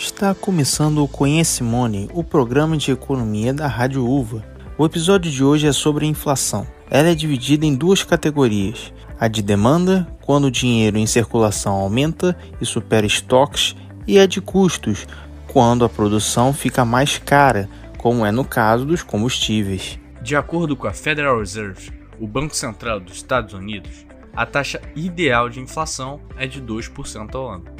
Está começando o Conhecimone, o programa de economia da Rádio Uva. O episódio de hoje é sobre inflação. Ela é dividida em duas categorias: a de demanda, quando o dinheiro em circulação aumenta e supera estoques, e a de custos, quando a produção fica mais cara, como é no caso dos combustíveis. De acordo com a Federal Reserve, o Banco Central dos Estados Unidos, a taxa ideal de inflação é de 2% ao ano.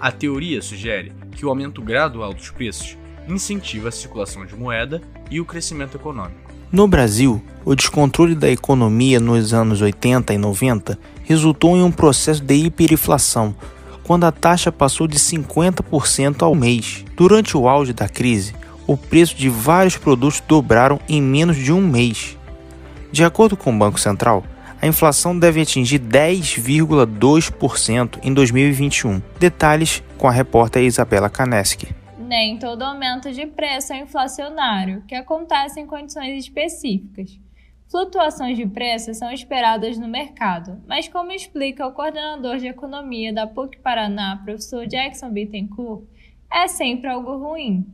A teoria sugere que o aumento gradual dos preços incentiva a circulação de moeda e o crescimento econômico. No Brasil, o descontrole da economia nos anos 80 e 90 resultou em um processo de hiperinflação, quando a taxa passou de 50% ao mês. Durante o auge da crise, o preço de vários produtos dobraram em menos de um mês. De acordo com o Banco Central, a inflação deve atingir 10,2% em 2021. Detalhes com a repórter Isabela Kaneski. Nem todo aumento de preço é inflacionário, que acontece em condições específicas. Flutuações de preços são esperadas no mercado, mas como explica o coordenador de economia da PUC Paraná, professor Jackson Bittencourt, é sempre algo ruim.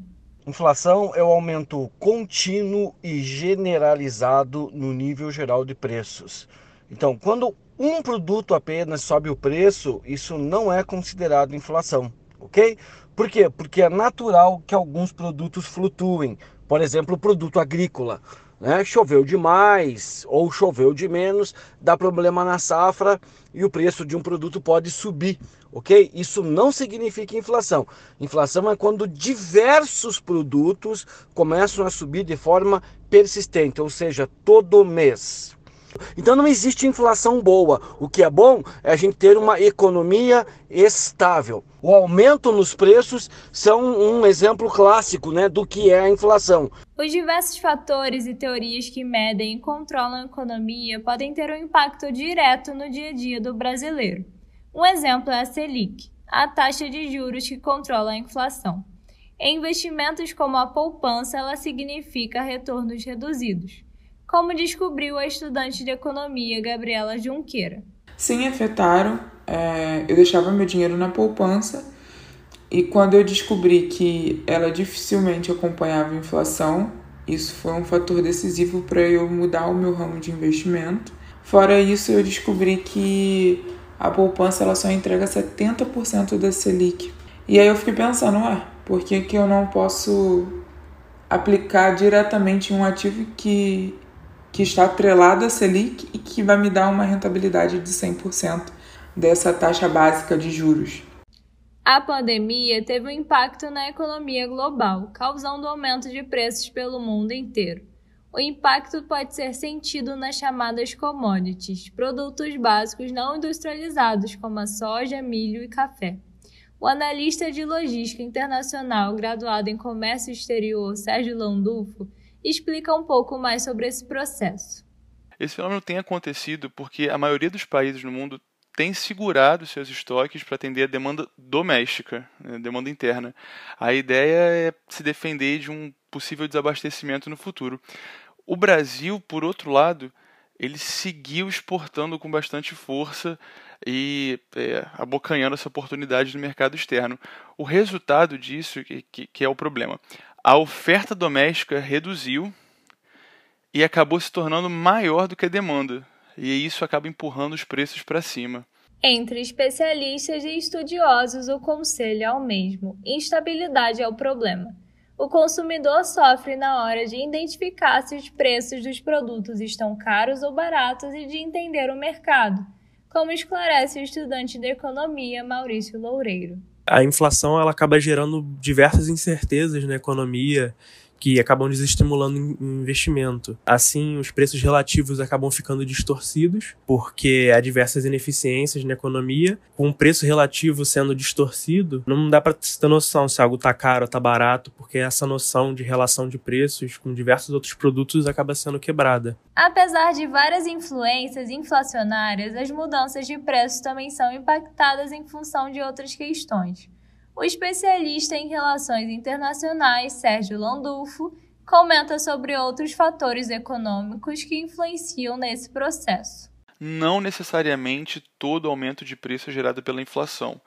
Inflação é o aumento contínuo e generalizado no nível geral de preços. Então, quando um produto apenas sobe o preço, isso não é considerado inflação, ok? Por quê? Porque é natural que alguns produtos flutuem. Por exemplo, o produto agrícola. Né? Choveu demais ou choveu de menos, dá problema na safra e o preço de um produto pode subir, ok? Isso não significa inflação. Inflação é quando diversos produtos começam a subir de forma persistente, ou seja, todo mês. Então não existe inflação boa. O que é bom é a gente ter uma economia estável. O aumento nos preços são um exemplo clássico né, do que é a inflação. Os diversos fatores e teorias que medem e controlam a economia podem ter um impacto direto no dia a dia do brasileiro. Um exemplo é a Selic, a taxa de juros que controla a inflação. Em investimentos como a poupança, ela significa retornos reduzidos como descobriu a estudante de economia Gabriela Junqueira. Sim, afetaram. É, eu deixava meu dinheiro na poupança e quando eu descobri que ela dificilmente acompanhava a inflação, isso foi um fator decisivo para eu mudar o meu ramo de investimento. Fora isso, eu descobri que a poupança ela só entrega 70% da Selic. E aí eu fiquei pensando, ué, por que, que eu não posso aplicar diretamente em um ativo que que está atrelado à Selic e que vai me dar uma rentabilidade de 100% dessa taxa básica de juros. A pandemia teve um impacto na economia global, causando aumento de preços pelo mundo inteiro. O impacto pode ser sentido nas chamadas commodities, produtos básicos não industrializados como a soja, milho e café. O analista de logística internacional graduado em comércio exterior Sérgio Landulfo explica um pouco mais sobre esse processo. Esse fenômeno tem acontecido porque a maioria dos países no mundo tem segurado seus estoques para atender a demanda doméstica, a demanda interna. A ideia é se defender de um possível desabastecimento no futuro. O Brasil, por outro lado, ele seguiu exportando com bastante força e é, abocanhando essa oportunidade no mercado externo. O resultado disso que, que, que é o problema a oferta doméstica reduziu e acabou se tornando maior do que a demanda, e isso acaba empurrando os preços para cima. Entre especialistas e estudiosos, o conselho é o mesmo: instabilidade é o problema. O consumidor sofre na hora de identificar se os preços dos produtos estão caros ou baratos e de entender o mercado, como esclarece o estudante de economia Maurício Loureiro a inflação ela acaba gerando diversas incertezas na economia que acabam desestimulando investimento. Assim, os preços relativos acabam ficando distorcidos, porque há diversas ineficiências na economia. Com o preço relativo sendo distorcido, não dá para ter noção se algo está caro ou está barato, porque essa noção de relação de preços com diversos outros produtos acaba sendo quebrada. Apesar de várias influências inflacionárias, as mudanças de preços também são impactadas em função de outras questões. O especialista em relações internacionais Sérgio Landulfo comenta sobre outros fatores econômicos que influenciam nesse processo. Não necessariamente todo aumento de preço é gerado pela inflação.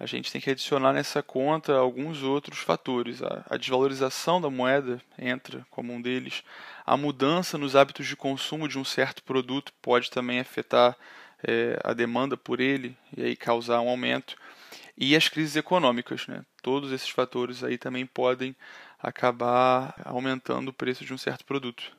a gente tem que adicionar nessa conta alguns outros fatores. A, desvalorização da moeda entra como um deles. A mudança nos hábitos de consumo de um certo produto pode também afetar é, a demanda por ele e aí causar um aumento. E as crises econômicas, né? Todos esses fatores aí também podem acabar aumentando o preço de um certo produto.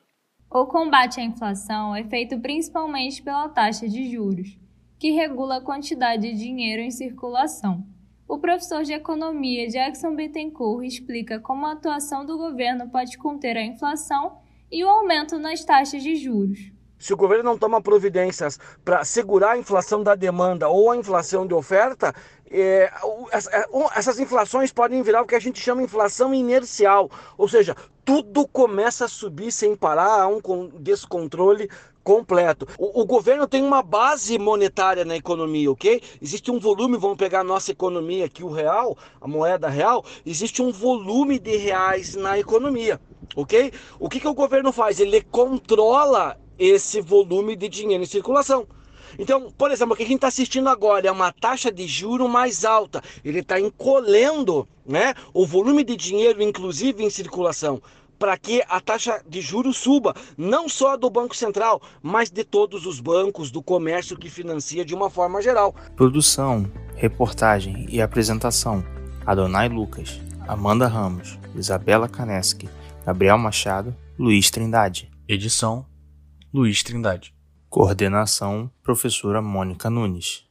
O combate à inflação é feito principalmente pela taxa de juros que regula a quantidade de dinheiro em circulação. O professor de economia Jackson Bittencourt explica como a atuação do governo pode conter a inflação e o aumento nas taxas de juros. Se o governo não toma providências para segurar a inflação da demanda ou a inflação de oferta, é, é essas inflações podem virar o que a gente chama inflação inercial, ou seja, tudo começa a subir sem parar, há um descontrole completo. O, o, governo tem uma base monetária na economia, ok? Existe um volume, vamos pegar a nossa economia aqui, o real, a moeda real, existe um volume de reais na economia, ok? O que, que o governo faz? Ele controla esse volume de dinheiro em circulação. Então, por exemplo, o que a gente está assistindo agora é uma taxa de juro mais alta. Ele está encolhendo né, o volume de dinheiro, inclusive em circulação para que a taxa de juros suba, não só do Banco Central, mas de todos os bancos, do comércio que financia de uma forma geral. Produção, reportagem e apresentação: Adonai Lucas, Amanda Ramos, Isabela Kaneski, Gabriel Machado, Luiz Trindade. Edição: Luiz Trindade. Coordenação: Professora Mônica Nunes.